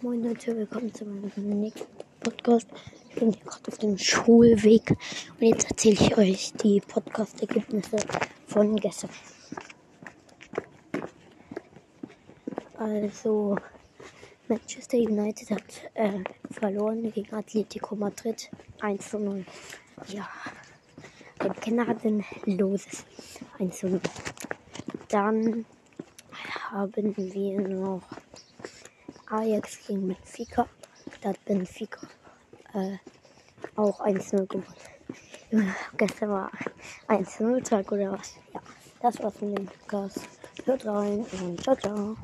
Moin Leute, willkommen zu meinem nächsten Podcast. Ich bin hier gerade auf dem Schulweg und jetzt erzähle ich euch die Podcast-Ergebnisse von gestern. Also, Manchester United hat äh, verloren gegen Atletico Madrid 1 zu 0. Ja, ein gnadenloses 1 zu 0. Dann haben wir noch Ajax gegen Benfica. Da hat Benfica äh, auch 1-0 gewonnen. Gestern war 1-0 Tag oder was? Ja, das war's von dem Podcast. Hört rein und ciao, ciao.